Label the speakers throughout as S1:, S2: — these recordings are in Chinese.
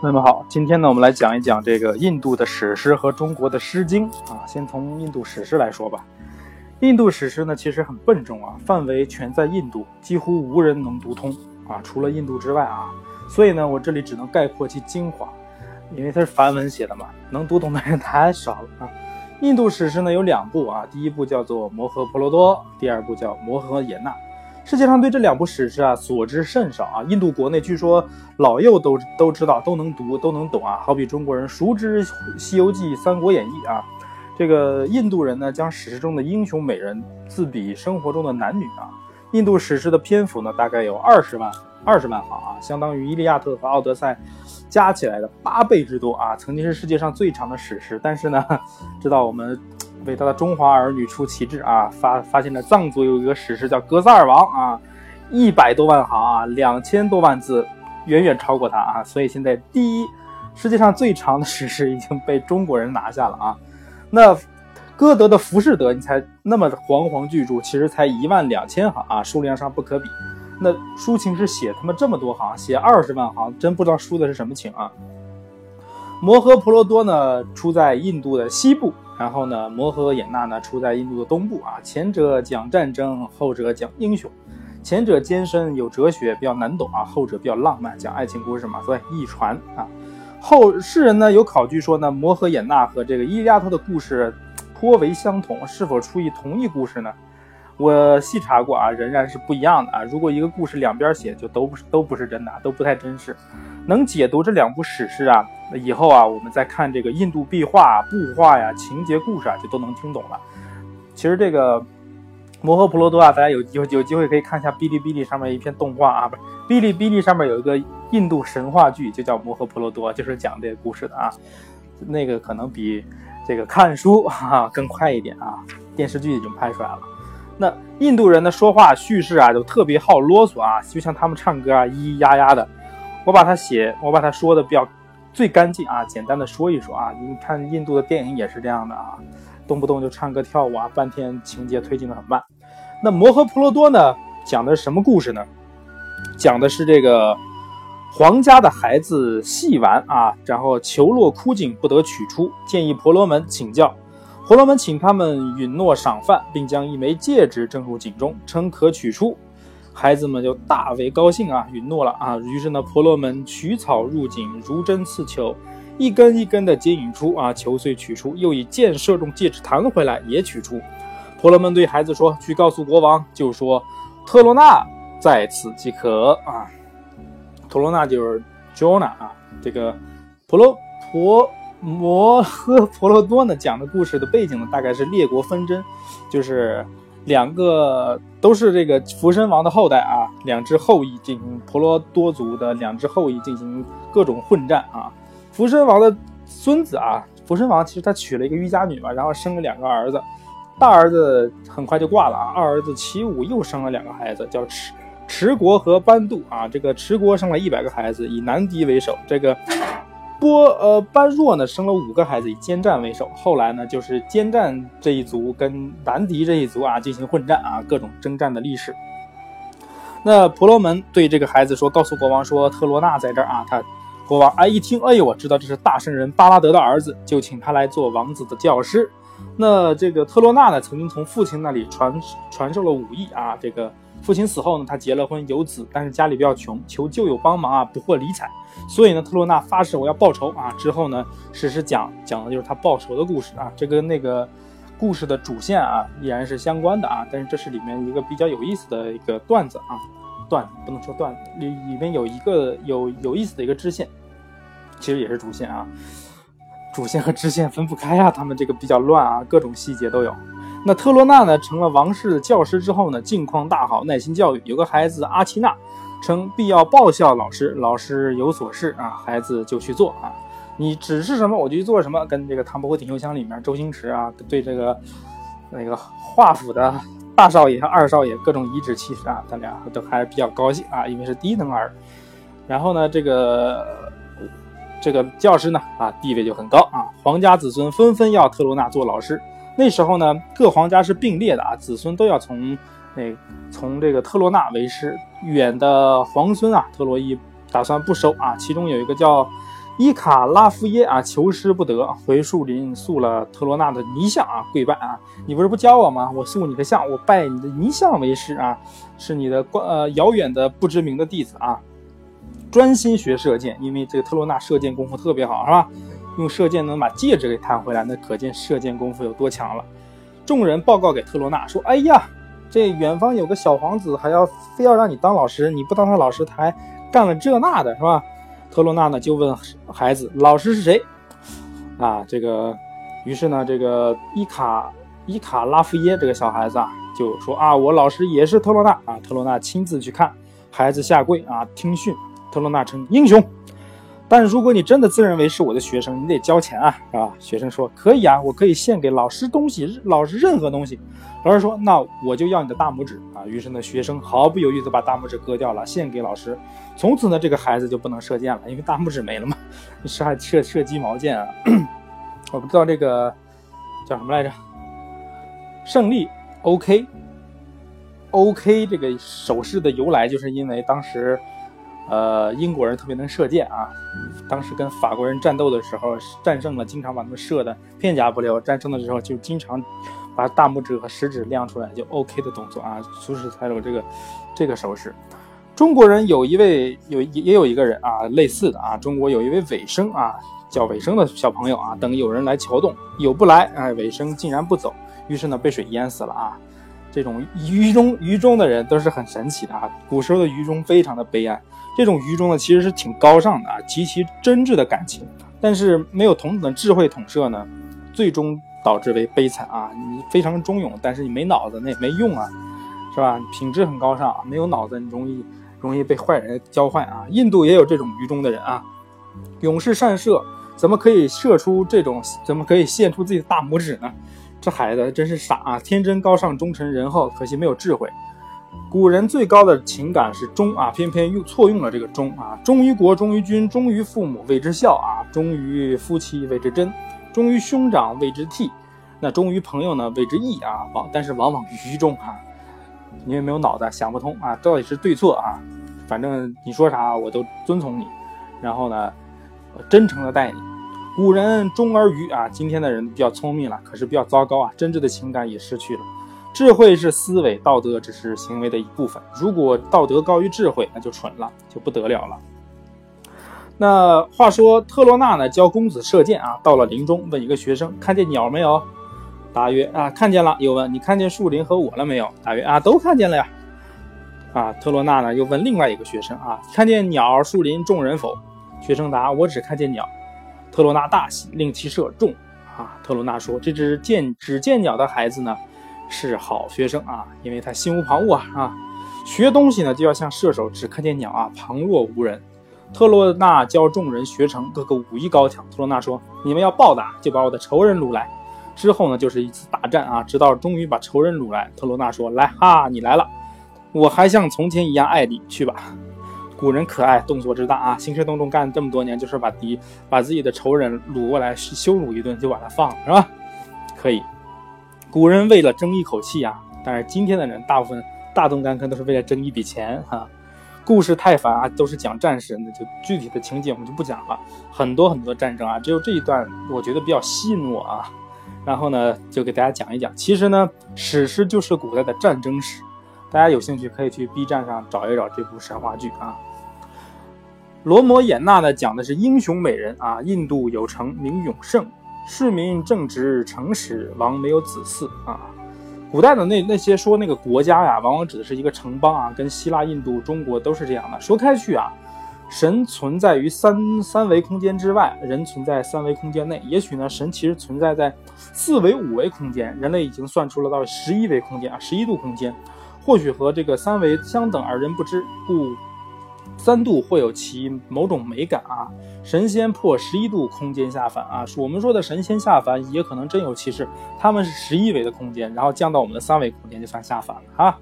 S1: 那么好，今天呢，我们来讲一讲这个印度的史诗和中国的《诗经》啊。先从印度史诗来说吧。印度史诗呢，其实很笨重啊，范围全在印度，几乎无人能读通啊，除了印度之外啊。所以呢，我这里只能概括其精华，因为它是梵文写的嘛，能读懂的人太少了啊。印度史诗呢有两部啊，第一部叫做《摩诃婆罗多》，第二部叫《摩诃衍那》。世界上对这两部史诗啊所知甚少啊，印度国内据说老幼都都知道，都能读，都能懂啊。好比中国人熟知《西游记》《三国演义》啊，这个印度人呢将史诗中的英雄美人自比生活中的男女啊。印度史诗的篇幅呢大概有二十万二十万行啊，相当于《伊利亚特》和《奥德赛》加起来的八倍之多啊。曾经是世界上最长的史诗，但是呢，知道我们。伟大的中华儿女出奇制啊！发发现了藏族有一个史诗叫《格萨尔王》啊，一百多万行啊，两千多万字，远远超过他啊！所以现在第一，世界上最长的史诗已经被中国人拿下了啊！那歌德的《浮士德》，你猜那么煌煌巨著，其实才一万两千行啊，数量上不可比。那抒情诗写他妈这么多行，写二十万行，真不知道抒的是什么情啊！《摩诃婆罗多》呢，出在印度的西部。然后呢，摩诃衍那呢出在印度的东部啊，前者讲战争，后者讲英雄，前者艰深有哲学，比较难懂啊，后者比较浪漫，讲爱情故事嘛，所以易传啊。后世人呢有考据说呢，摩诃衍那和这个伊利亚特的故事颇为相同，是否出于同一故事呢？我细查过啊，仍然是不一样的啊。如果一个故事两边写，就都不是都不是真的，都不太真实。能解读这两部史诗啊，那以后啊，我们再看这个印度壁画、布画呀、情节故事啊，就都能听懂了。其实这个摩诃婆罗多啊，大家有有有机会可以看一下哔哩哔哩上面一篇动画啊，不是哔哩哔哩上面有一个印度神话剧，就叫摩诃婆罗多，就是讲这个故事的啊。那个可能比这个看书哈更快一点啊，电视剧已经拍出来了。那印度人的说话叙事啊，就特别好啰嗦啊，就像他们唱歌啊，咿咿呀呀的。我把它写，我把它说的比较最干净啊，简单的说一说啊。你看印度的电影也是这样的啊，动不动就唱歌跳舞啊，半天情节推进的很慢。那摩诃婆罗多呢，讲的是什么故事呢？讲的是这个皇家的孩子戏玩啊，然后球落枯井不得取出，建议婆罗门请教。婆罗门请他们允诺赏饭，并将一枚戒指正入井中，称可取出。孩子们就大为高兴啊，允诺了啊。于是呢，婆罗门取草入井，如针刺球，一根一根的接引出啊，球遂取出，又以箭射中戒指，弹回来也取出。婆罗门对孩子说：“去告诉国王，就说特罗纳在此即可啊。”特罗纳就是 Jonah 啊，这个婆罗婆。摩诃婆罗多呢讲的故事的背景呢，大概是列国纷争，就是两个都是这个福身王的后代啊，两只后裔进行婆罗多族的两只后裔进行各种混战啊。福身王的孙子啊，福身王其实他娶了一个瑜伽女嘛，然后生了两个儿子，大儿子很快就挂了啊，二儿子齐武又生了两个孩子，叫持持国和班度啊。这个持国生了一百个孩子，以南狄为首，这个。波呃般若呢生了五个孩子，以坚战为首。后来呢，就是坚战这一族跟南迪这一族啊进行混战啊，各种征战的历史。那婆罗门对这个孩子说：“告诉国王说，特罗纳在这儿啊。”他国王哎一听，哎呦，我知道这是大圣人巴拉德的儿子，就请他来做王子的教师。那这个特罗纳呢，曾经从父亲那里传传授了武艺啊，这个。父亲死后呢，他结了婚有子，但是家里比较穷，求旧友帮忙啊，不获理睬。所以呢，特洛纳发誓我要报仇啊。之后呢，史实讲讲的就是他报仇的故事啊。这跟那个故事的主线啊依然是相关的啊。但是这是里面一个比较有意思的一个段子啊，段不能说段子，里里面有一个有有意思的一个支线，其实也是主线啊。主线和支线分不开啊，他们这个比较乱啊，各种细节都有。那特洛纳呢，成了王室的教师之后呢，境况大好，耐心教育。有个孩子阿奇娜，称必要报效老师，老师有所示啊，孩子就去做啊。你指示什么，我就去做什么。跟这个《唐伯虎点秋香》里面周星驰啊，对这个那个华府的大少爷和二少爷各种颐指气使啊，他俩都还比较高兴啊，因为是低能儿。然后呢，这个这个教师呢啊，地位就很高啊，皇家子孙纷纷要特洛纳做老师。那时候呢，各皇家是并列的啊，子孙都要从那从这个特洛纳为师。远的皇孙啊，特洛伊打算不收啊。其中有一个叫伊卡拉夫耶啊，求师不得，回树林塑了特罗纳的泥像啊，跪拜啊！你不是不教我吗？我塑你的像，我拜你的泥像为师啊，是你的关呃遥远的不知名的弟子啊，专心学射箭，因为这个特罗纳射箭功夫特别好，是吧？用射箭能把戒指给弹回来，那可见射箭功夫有多强了。众人报告给特罗纳说：“哎呀，这远方有个小皇子，还要非要让你当老师，你不当他老师，他还干了这那的，是吧？”特罗纳呢就问孩子：“老师是谁？”啊，这个，于是呢，这个伊卡伊卡拉夫耶这个小孩子啊就说：“啊，我老师也是特罗纳啊。”特罗纳亲自去看，孩子下跪啊听训。特罗纳称英雄。但是如果你真的自认为是我的学生，你得交钱啊，是吧？学生说：“可以啊，我可以献给老师东西，老师任何东西。”老师说：“那我就要你的大拇指啊！”于是呢，学生毫不犹豫地把大拇指割掉了，献给老师。从此呢，这个孩子就不能射箭了，因为大拇指没了嘛。是 还射射鸡毛箭啊？我不知道这个叫什么来着？胜利 OK，OK 这个手势的由来，就是因为当时。呃，英国人特别能射箭啊，当时跟法国人战斗的时候战胜了，经常把他们射的片甲不留。战胜的时候就经常把大拇指和食指亮出来，就 OK 的动作啊，所以才有这个这个手势。中国人有一位有也有一个人啊，类似的啊，中国有一位尾生啊，叫尾生的小朋友啊，等有人来桥洞，有不来，哎，尾生竟然不走，于是呢被水淹死了啊。这种愚忠愚忠的人都是很神奇的啊！古时候的愚忠非常的悲哀，这种愚忠呢其实是挺高尚的啊，极其真挚的感情。但是没有同等的智慧统摄呢，最终导致为悲惨啊！你非常忠勇，但是你没脑子那也没用啊，是吧？品质很高尚，没有脑子你容易容易被坏人教坏啊！印度也有这种愚忠的人啊，勇士善射，怎么可以射出这种？怎么可以献出自己的大拇指呢？这孩子真是傻啊！天真高尚、忠诚仁厚，可惜没有智慧。古人最高的情感是忠啊，偏偏又错用了这个忠啊。忠于国，忠于君，忠于父母谓之孝啊；忠于夫妻谓之贞，忠于兄长谓之悌。那忠于朋友呢谓之义啊。往但是往往愚忠啊，因为没有脑子，想不通啊，到底是对错啊？反正你说啥我都遵从你，然后呢，真诚的待你。古人忠而愚啊，今天的人比较聪明了，可是比较糟糕啊，真挚的情感也失去了。智慧是思维，道德只是行为的一部分。如果道德高于智慧，那就蠢了，就不得了了。那话说特洛纳呢，教公子射箭啊，到了林中，问一个学生看见鸟没有？答曰啊，看见了。又问你看见树林和我了没有？答曰啊，都看见了呀。啊，特洛纳呢又问另外一个学生啊，看见鸟、树林、众人否？学生答我只看见鸟。特罗纳大喜，令其射中。啊，特罗纳说：“这只见只见鸟的孩子呢，是好学生啊，因为他心无旁骛啊啊，学东西呢就要像射手，只看见鸟啊，旁若无人。”特罗纳教众人学成，个个武艺高强。特罗纳说：“你们要报答，就把我的仇人掳来。”之后呢，就是一次大战啊，直到终于把仇人掳来。特罗纳说：“来哈，你来了，我还像从前一样爱你，去吧。”古人可爱，动作之大啊！兴师动众干这么多年，就是把敌把自己的仇人掳过来羞辱一顿，就把他放了，是吧？可以。古人为了争一口气啊，但是今天的人大部分大动干戈都是为了争一笔钱哈。故事太烦啊，都是讲战事，那就具体的情节我们就不讲了。很多很多战争啊，只有这一段我觉得比较吸引我啊。然后呢，就给大家讲一讲。其实呢，史诗就是古代的战争史，大家有兴趣可以去 B 站上找一找这部神话剧啊。罗摩衍那呢，讲的是英雄美人啊。印度有城名永胜，市民正直诚实，王没有子嗣啊。古代的那那些说那个国家呀，往往指的是一个城邦啊，跟希腊、印度、中国都是这样的。说开去啊，神存在于三三维空间之外，人存在三维空间内。也许呢，神其实存在在四维、五维空间，人类已经算出了到十一维空间啊，十一度空间，或许和这个三维相等，而人不知故。三度会有其某种美感啊！神仙破十一度空间下凡啊！我们说的神仙下凡也可能真有其事，他们是十一维的空间，然后降到我们的三维空间就算下凡了啊！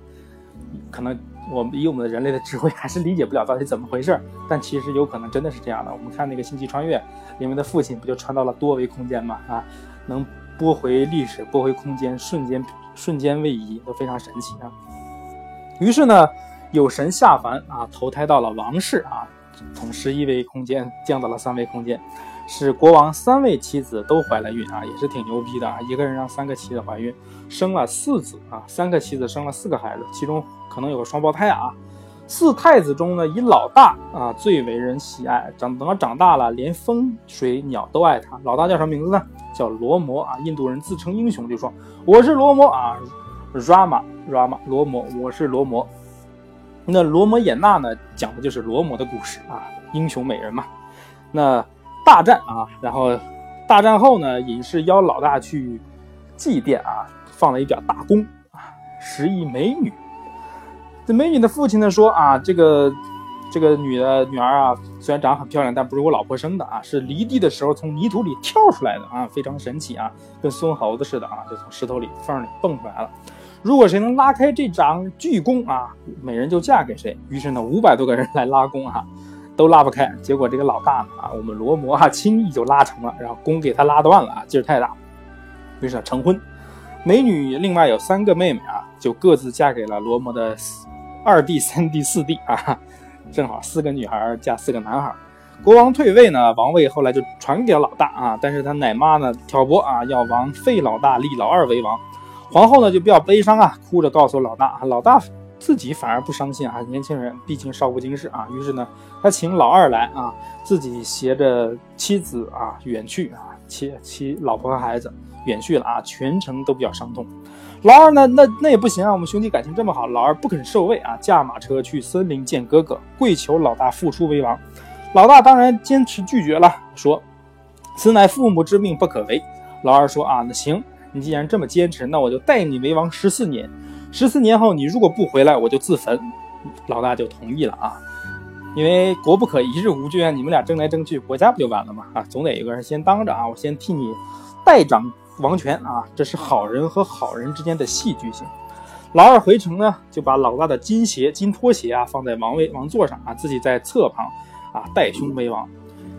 S1: 可能我们以我们的人类的智慧还是理解不了到底怎么回事，但其实有可能真的是这样的。我们看那个星际穿越里面的父亲不就穿到了多维空间吗？啊，能拨回历史，拨回空间，瞬间瞬间位移都非常神奇啊！于是呢。有神下凡啊，投胎到了王室啊，从十一维空间降到了三维空间，使国王三位妻子都怀了孕啊，也是挺牛逼的啊！一个人让三个妻子怀孕，生了四子啊，三个妻子生了四个孩子，其中可能有个双胞胎啊。四太子中呢，以老大啊最为人喜爱。长等他长大了，连风水鸟都爱他。老大叫什么名字呢？叫罗摩啊。印度人自称英雄，就说我是罗摩啊，Rama Rama 罗摩，我是罗摩。那罗摩衍那呢，讲的就是罗摩的故事啊，英雄美人嘛。那大战啊，然后大战后呢，隐士邀老大去祭奠啊，放了一表大功啊，十亿美女。这美女的父亲呢说啊，这个这个女的女儿啊，虽然长得很漂亮，但不是我老婆生的啊，是离地的时候从泥土里跳出来的啊，非常神奇啊，跟孙猴子似的啊，就从石头里缝里蹦出来了。如果谁能拉开这张巨弓啊，美人就嫁给谁。于是呢，五百多个人来拉弓啊，都拉不开。结果这个老大呢啊，我们罗摩啊，轻易就拉成了，然后弓给他拉断了啊，劲儿太大。于是成婚，美女另外有三个妹妹啊，就各自嫁给了罗摩的。二弟、三弟、四弟啊，正好四个女孩嫁四个男孩。国王退位呢，王位后来就传给了老大啊。但是他奶妈呢挑拨啊，要王废老大，立老二为王。皇后呢就比较悲伤啊，哭着告诉老大，老大自己反而不伤心啊。年轻人毕竟少不经事啊。于是呢，他请老二来啊，自己携着妻子啊远去啊，妻妻老婆和孩子远去了啊，全程都比较伤痛。老二呢？那那也不行啊！我们兄弟感情这么好，老二不肯受位啊，驾马车去森林见哥哥，跪求老大复出为王。老大当然坚持拒绝了，说：“此乃父母之命，不可违。”老二说：“啊，那行，你既然这么坚持，那我就待你为王十四年。十四年后，你如果不回来，我就自焚。”老大就同意了啊，因为国不可一日无君，你们俩争来争去，国家不就完了吗？啊，总得有个人先当着啊，我先替你代掌。王权啊，这是好人和好人之间的戏剧性。老二回城呢，就把老大的金鞋、金拖鞋啊放在王位王座上啊，自己在侧旁啊代兄为王。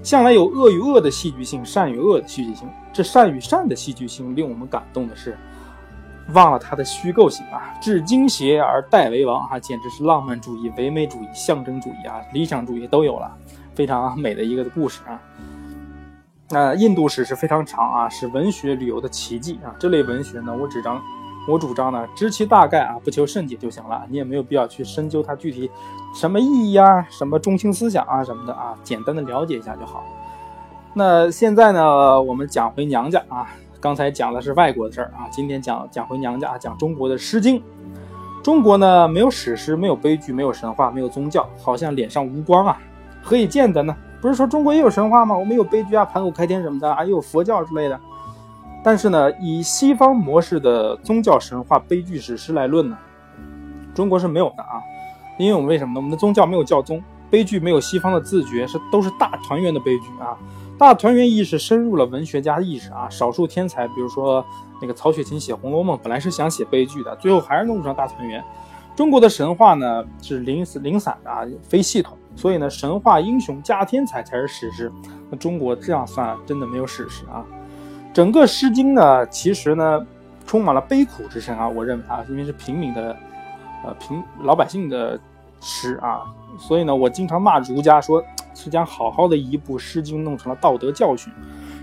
S1: 向来有恶与恶的戏剧性，善与恶的戏剧性。这善与善的戏剧性令我们感动的是，忘了它的虚构性啊。置金鞋而代为王啊，简直是浪漫主义、唯美主义、象征主义啊、理想主义都有了，非常美的一个故事啊。那印度史是非常长啊，是文学旅游的奇迹啊。这类文学呢，我只张，我主张呢，知其大概啊，不求甚解就行了。你也没有必要去深究它具体什么意义啊，什么中心思想啊什么的啊，简单的了解一下就好。那现在呢，我们讲回娘家啊。刚才讲的是外国的事儿啊，今天讲讲回娘家啊，讲中国的《诗经》。中国呢，没有史诗，没有悲剧，没有神话，没有宗教，好像脸上无光啊，何以见得呢？不是说中国也有神话吗？我们有悲剧啊，盘古开天什么的，还有佛教之类的。但是呢，以西方模式的宗教神话、悲剧史诗来论呢，中国是没有的啊。因为我们为什么呢？我们的宗教没有教宗，悲剧没有西方的自觉，是都是大团圆的悲剧啊。大团圆意识深入了文学家意识啊。少数天才，比如说那个曹雪芹写《红楼梦》，本来是想写悲剧的，最后还是弄成大团圆。中国的神话呢是零零散的啊，非系统。所以呢，神话英雄加天才才是史诗。那中国这样算，真的没有史诗啊。整个《诗经》呢，其实呢，充满了悲苦之声啊。我认为啊，因为是平民的，呃，平老百姓的诗啊，所以呢，我经常骂儒家，说是将好好的一部《诗经》弄成了道德教训。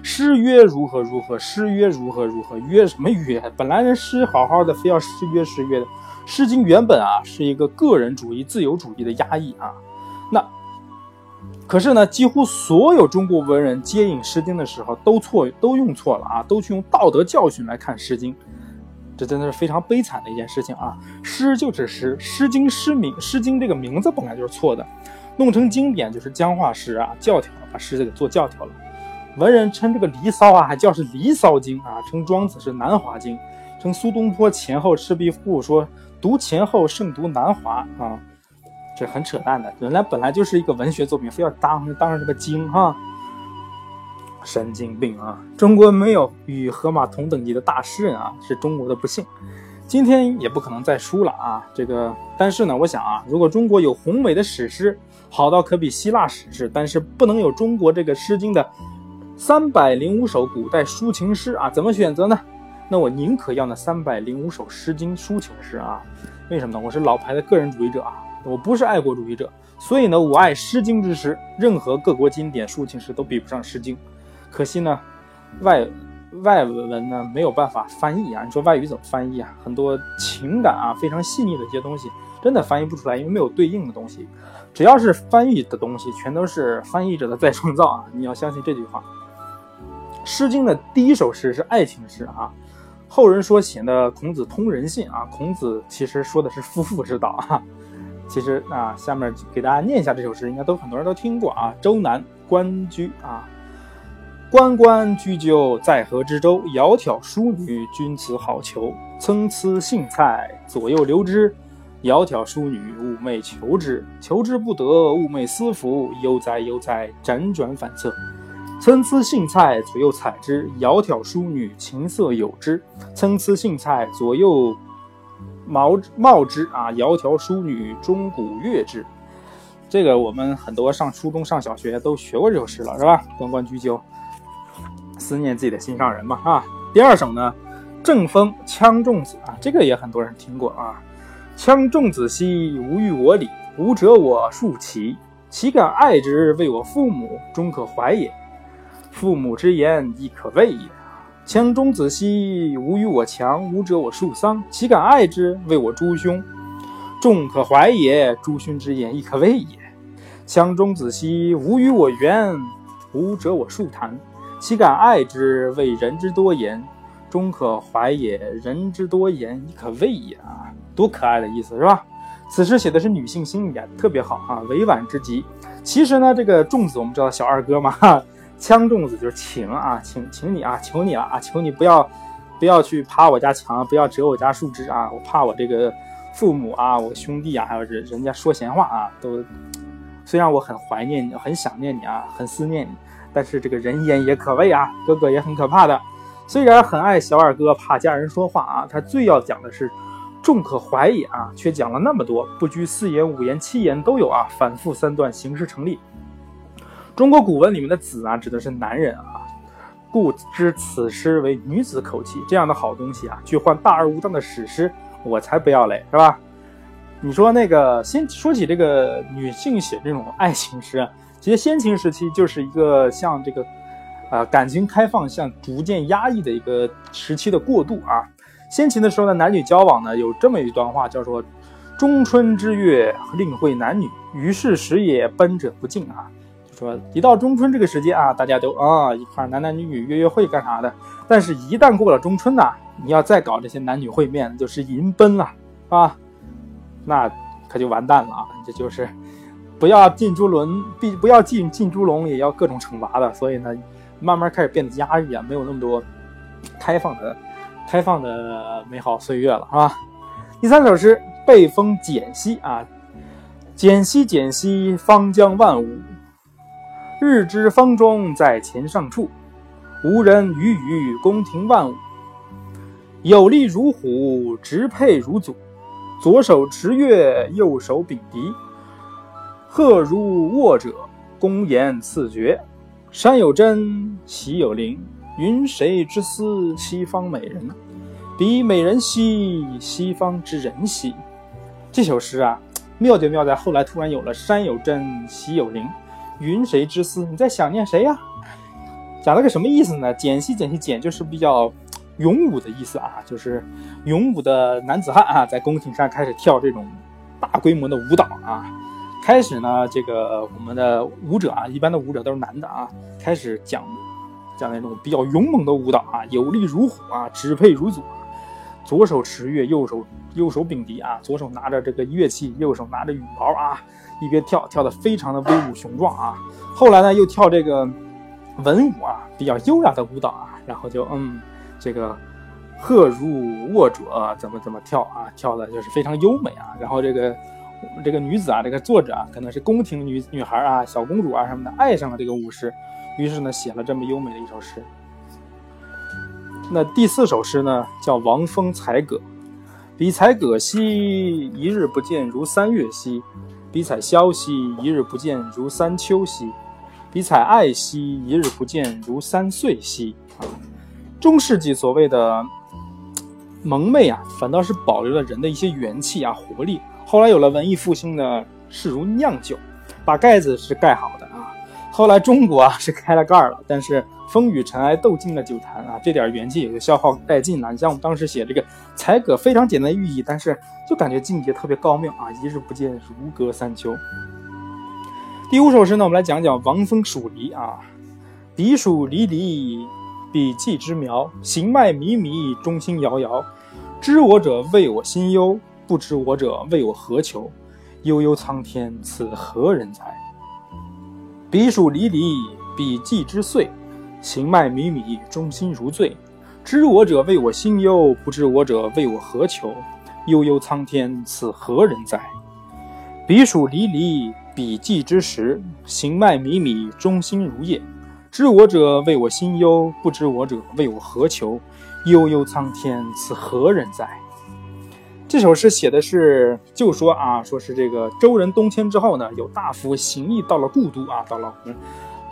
S1: 诗曰如何如何，诗曰如何如何，曰什么曰？本来人诗好好的，非要诗曰诗曰的。《诗经》原本啊，是一个个人主义、自由主义的压抑啊。那，可是呢，几乎所有中国文人接引《诗经》的时候都错，都用错了啊，都去用道德教训来看《诗经》，这真的是非常悲惨的一件事情啊！诗就是诗，《诗经》诗名，《诗经》这个名字本来就是错的，弄成经典就是僵化诗啊，教条，把诗给做教条了。文人称这个《离骚》啊，还叫是《离骚经》啊，称庄子是《南华经》，称苏东坡前后《赤壁赋》说读前后胜读南华啊。这很扯淡的，原来本来就是一个文学作品，非要当当上这个经哈，神经病啊！中国没有与荷马同等级的大诗人啊，是中国的不幸，今天也不可能再输了啊！这个，但是呢，我想啊，如果中国有宏伟的史诗，好到可比希腊史诗，但是不能有中国这个《诗经》的三百零五首古代抒情诗啊，怎么选择呢？那我宁可要那三百零五首《诗经》抒情诗啊！为什么呢？我是老牌的个人主义者啊！我不是爱国主义者，所以呢，我爱《诗经》之诗，任何各国经典抒情诗都比不上《诗经》。可惜呢，外外文呢没有办法翻译啊。你说外语怎么翻译啊？很多情感啊非常细腻的一些东西，真的翻译不出来，因为没有对应的东西。只要是翻译的东西，全都是翻译者的再创造啊！你要相信这句话。《诗经》的第一首诗是爱情诗啊，后人说显得孔子通人性啊，孔子其实说的是夫妇之道啊。其实啊，下面给大家念一下这首诗，应该都很多人都听过啊。周南关雎啊，关关雎鸠，在河之洲。窈窕淑女，君子好逑。参差荇菜，左右流之。窈窕淑女，寤寐求之。求之不得，寤寐思服。悠哉悠哉，辗转反侧。参差荇菜，左右采之。窈窕淑女，琴瑟友之。参差荇菜，左右芼芼之啊！窈窕淑女，钟鼓乐之。这个我们很多上初中、上小学都学过这首诗了，是吧？关关雎鸠，思念自己的心上人嘛啊！第二首呢，正风羌仲子啊，这个也很多人听过啊。羌仲子兮，无欲我礼，无折我庶其，岂敢爱之？为我父母，终可怀也。父母之言，亦可畏也。羌中子兮，无与我强，吾者我庶桑，岂敢爱之？为我诸兄，众可怀也。诸兄之言，亦可畏也。羌中子兮，无与我冤，吾者我庶谈，岂敢爱之？为人之多言，终可怀也。人之多言，亦可畏也啊！多可爱的意思是吧？此诗写的是女性心理啊，特别好啊，委婉之极。其实呢，这个仲子我们知道小二哥嘛哈。羌仲子就是请啊，请请你啊，求你了啊，求你不要不要去爬我家墙，不要折我家树枝啊，我怕我这个父母啊，我兄弟啊，还有人人家说闲话啊，都虽然我很怀念你，很想念你啊，很思念你，但是这个人言也可畏啊，哥哥也很可怕的。虽然很爱小二哥，怕家人说话啊，他最要讲的是众可怀也啊，却讲了那么多，不拘四言、五言、七言都有啊，反复三段，形式成立。中国古文里面的“子”啊，指的是男人啊，故知此诗为女子口气。这样的好东西啊，去换大而无当的史诗，我才不要嘞，是吧？你说那个，先说起这个女性写这种爱情诗，其实先秦时期就是一个像这个，呃，感情开放向逐渐压抑的一个时期的过渡啊。先秦的时候呢，男女交往呢，有这么一段话，叫做“中春之月，令会男女，于是时也，奔者不敬啊。”说一到中春这个时间啊，大家都啊一块男男女女约约会干啥的。但是，一旦过了中春呐，你要再搞这些男女会面，就是迎奔了啊，那可就完蛋了啊！这就是不要进猪笼，必不要进进猪笼，也要各种惩罚的。所以呢，慢慢开始变得压抑啊，没有那么多开放的、开放的美好岁月了，是吧？第三首诗《背风简兮》啊，简兮简兮，方将万物。日之方中在前上处，无人与与宫廷万物。有力如虎，直佩如祖。左手持月，右手秉笛。鹤如卧者，公言赐爵。山有真，溪有灵。云谁之思？西方美人。彼美人兮，西方之人兮。这首诗啊，妙就妙在后来突然有了山有真，溪有灵。云谁之思？你在想念谁呀？讲了个什么意思呢？简兮简兮简，就是比较勇武的意思啊，就是勇武的男子汉啊，在宫廷上开始跳这种大规模的舞蹈啊。开始呢，这个我们的舞者啊，一般的舞者都是男的啊，开始讲讲那种比较勇猛的舞蹈啊，有力如虎啊，指配如祖，左手持乐，右手右手秉笛啊，左手拿着这个乐器，右手拿着羽毛啊。一边跳跳的非常的威武雄壮啊，后来呢又跳这个文舞啊，比较优雅的舞蹈啊，然后就嗯，这个鹤如卧者怎么怎么跳啊，跳的就是非常优美啊。然后这个这个女子啊，这个作者啊，可能是宫廷女女孩啊，小公主啊什么的，爱上了这个舞狮，于是呢写了这么优美的一首诗。那第四首诗呢叫《王风采葛》，比采葛兮，一日不见如三月兮。比采萧兮，一日不见如三秋兮；比采艾兮，一日不见如三岁兮。啊，中世纪所谓的蒙昧啊，反倒是保留了人的一些元气啊、活力。后来有了文艺复兴呢，视如酿酒，把盖子是盖好的啊。后来中国啊是开了盖了，但是风雨尘埃斗尽了酒坛啊，这点元气也就消耗殆尽了。你像我们当时写这个才葛，非常简单的寓意，但是就感觉境界特别高妙啊，一日不见如隔三秋。第五首诗呢，我们来讲讲王风蜀离啊，彼黍离离，彼稷之苗，行迈靡靡，中心摇摇。知我者谓我心忧，不知我者谓我何求。悠悠苍天，此何人哉？彼黍离离，彼稷之岁，行迈靡靡，中心如醉。知我者谓我心忧，不知我者谓我何求。悠悠苍天，此何人哉？彼黍离离，彼稷之时，行迈靡靡，中心如夜。知我者谓我心忧，不知我者谓我何求。悠悠苍天，此何人哉？这首诗写的是，就说啊，说是这个周人东迁之后呢，有大夫行役到了故都啊，到了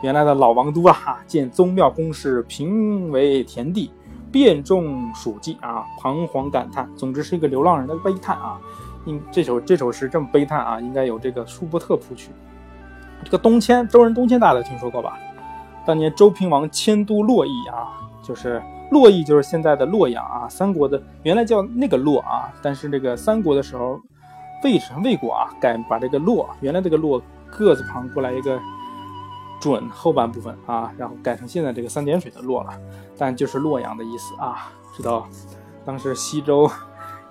S1: 原来的老王都啊，见宗庙宫室平为田地，遍种黍稷啊，彷徨感叹。总之是一个流浪人的悲叹啊。应这首这首诗这么悲叹啊，应该有这个舒伯特谱曲。这个东迁，周人东迁，大家听说过吧？当年周平王迁都洛邑啊，就是。洛邑就是现在的洛阳啊，三国的原来叫那个洛啊，但是这个三国的时候，魏臣魏国啊改把这个洛原来这个洛个字旁过来一个准后半部分啊，然后改成现在这个三点水的洛了，但就是洛阳的意思啊。知道当时西周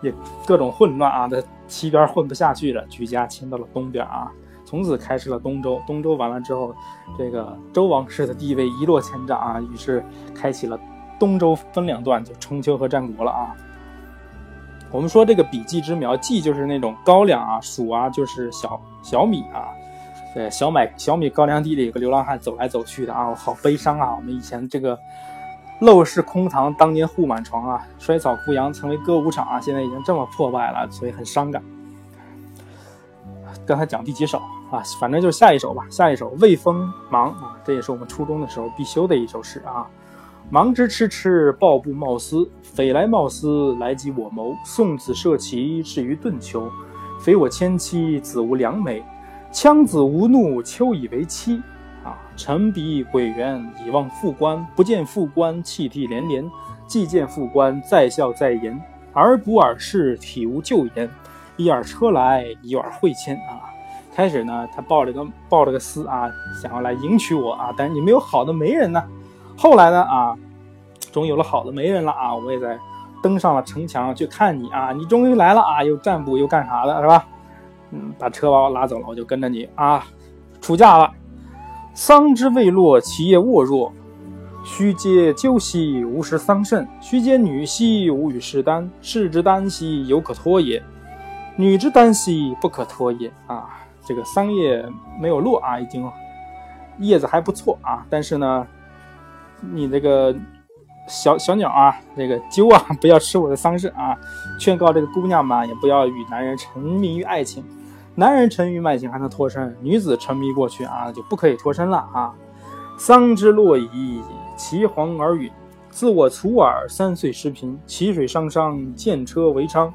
S1: 也各种混乱啊，在西边混不下去了，举家迁到了东边啊，从此开始了东周。东周完了之后，这个周王室的地位一落千丈啊，于是开启了。东周分两段，就春秋和战国了啊。我们说这个笔记之苗，稷就是那种高粱啊，黍啊就是小小米啊。对，小麦小米高粱地里有个流浪汉走来走去的啊，我好悲伤啊。我们以前这个陋室空堂，当年户满床啊，衰草枯杨成为歌舞场啊，现在已经这么破败了，所以很伤感。刚才讲第几首啊？反正就是下一首吧。下一首《魏风忙》啊，这也是我们初中的时候必修的一首诗啊。忙之迟迟，抱布贸丝。匪来贸丝，来及我谋。送子射骑，至于顿丘。匪我迁妻，子无良媒。羌子无怒，丘以为妻。啊！臣比鬼园，以望复官。不见复官，泣涕连连。既见复官，在笑在言。耳补耳视，体无旧言。一耳车来，一耳会牵。啊！开始呢，他抱了个抱了个丝啊，想要来迎娶我啊，但是你没有好的媒人呢。后来呢啊，终于有了好的媒人了啊，我也在登上了城墙去看你啊，你终于来了啊，又占卜又干啥的，是吧？嗯，把车把我拉走了，我就跟着你啊，出嫁了。桑之未落，其叶沃若。须嗟鸠兮，无食桑葚；须嗟女兮，无与士丹。士之耽兮，犹可托也；女之耽兮，不可托也。啊，这个桑叶没有落啊，已经叶子还不错啊，但是呢。你这个小小鸟啊，这个鸠啊，不要吃我的桑葚啊！劝告这个姑娘们，也不要与男人沉迷于爱情。男人沉于爱情还能脱身，女子沉迷过去啊，就不可以脱身了啊！桑之落矣，其黄而陨。自我卒耳，三岁失贫，其水汤汤，见车为娼。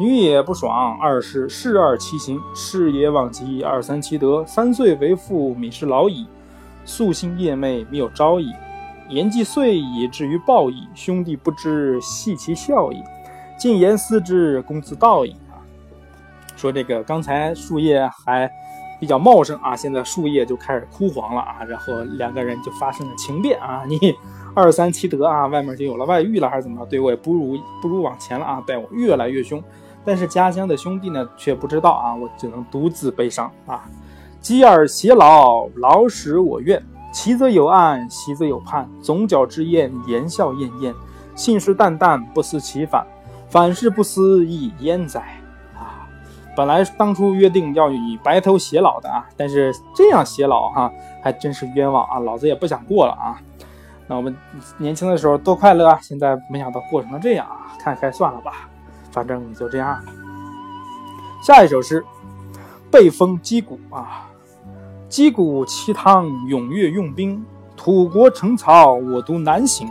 S1: 女也不爽，二是事二其行，事也忘极，二三其德。三岁为妇，米是老矣，夙兴夜寐，米有朝矣。言既遂矣，至于报矣。兄弟不知，系其笑矣。进言思之，公自道矣。说这个刚才树叶还比较茂盛啊，现在树叶就开始枯黄了啊，然后两个人就发生了情变啊。你二三七德啊，外面就有了外遇了，还是怎么着？对我也不如不如往前了啊，待我越来越凶。但是家乡的兄弟呢，却不知道啊，我只能独自悲伤啊。积而偕老，老使我怨。其则有暗，喜则有盼。总角之宴，言笑晏晏；信誓旦旦，不思其反。反是不思亦焉哉？本来当初约定要以白头偕老的啊，但是这样偕老哈，还真是冤枉啊！老子也不想过了啊。那我们年轻的时候多快乐啊！现在没想到过成了这样啊，看开算了吧，反正就这样。下一首诗，背风击鼓啊。击鼓齐汤，踊跃用兵。土国城曹，我独南行。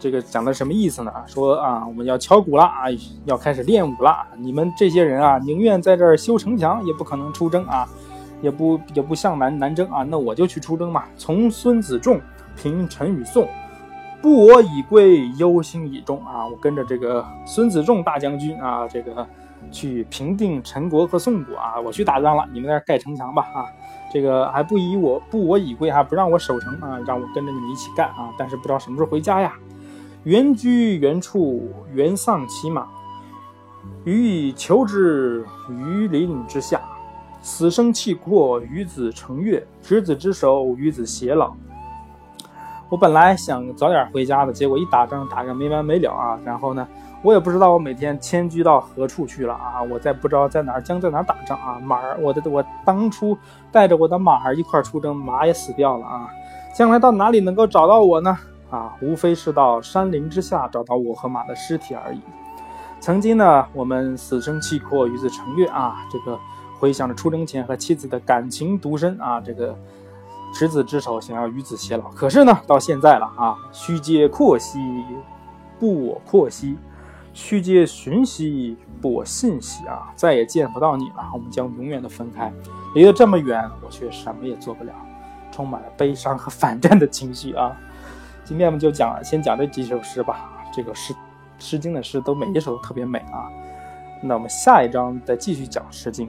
S1: 这个讲的什么意思呢？说啊，我们要敲鼓了啊，要开始练武了。你们这些人啊，宁愿在这儿修城墙，也不可能出征啊，也不也不向南南征啊。那我就去出征嘛，从孙子仲平陈与宋，不我以归，忧心以重啊。我跟着这个孙子仲大将军啊，这个去平定陈国和宋国啊。我去打仗了，你们在这盖城墙吧啊。这个还不以我不我以归，还不让我守城啊，让我跟着你们一起干啊。但是不知道什么时候回家呀。原居原处，原丧其马，予以求之于林之下。死生契阔，与子成悦。执子之手，与子偕老。我本来想早点回家的，结果一打仗打个没完没了啊！然后呢，我也不知道我每天迁居到何处去了啊！我再不知道在哪儿将在哪儿打仗啊！马儿，我的我当初带着我的马儿一块出征，马也死掉了啊！将来到哪里能够找到我呢？啊，无非是到山林之下找到我和马的尸体而已。曾经呢，我们死生契阔，与子成悦啊。这个回想着出征前和妻子的感情独深啊，这个执子之手，想要与子偕老。可是呢，到现在了啊，须嗟阔兮，不我阔兮；须嗟寻兮，不我信兮啊，再也见不到你了，我们将永远的分开。离得这么远，我却什么也做不了，充满了悲伤和反战的情绪啊。今天我们就讲，先讲这几首诗吧。这个诗，《诗经》的诗都每一首都特别美啊。那我们下一章再继续讲《诗经》。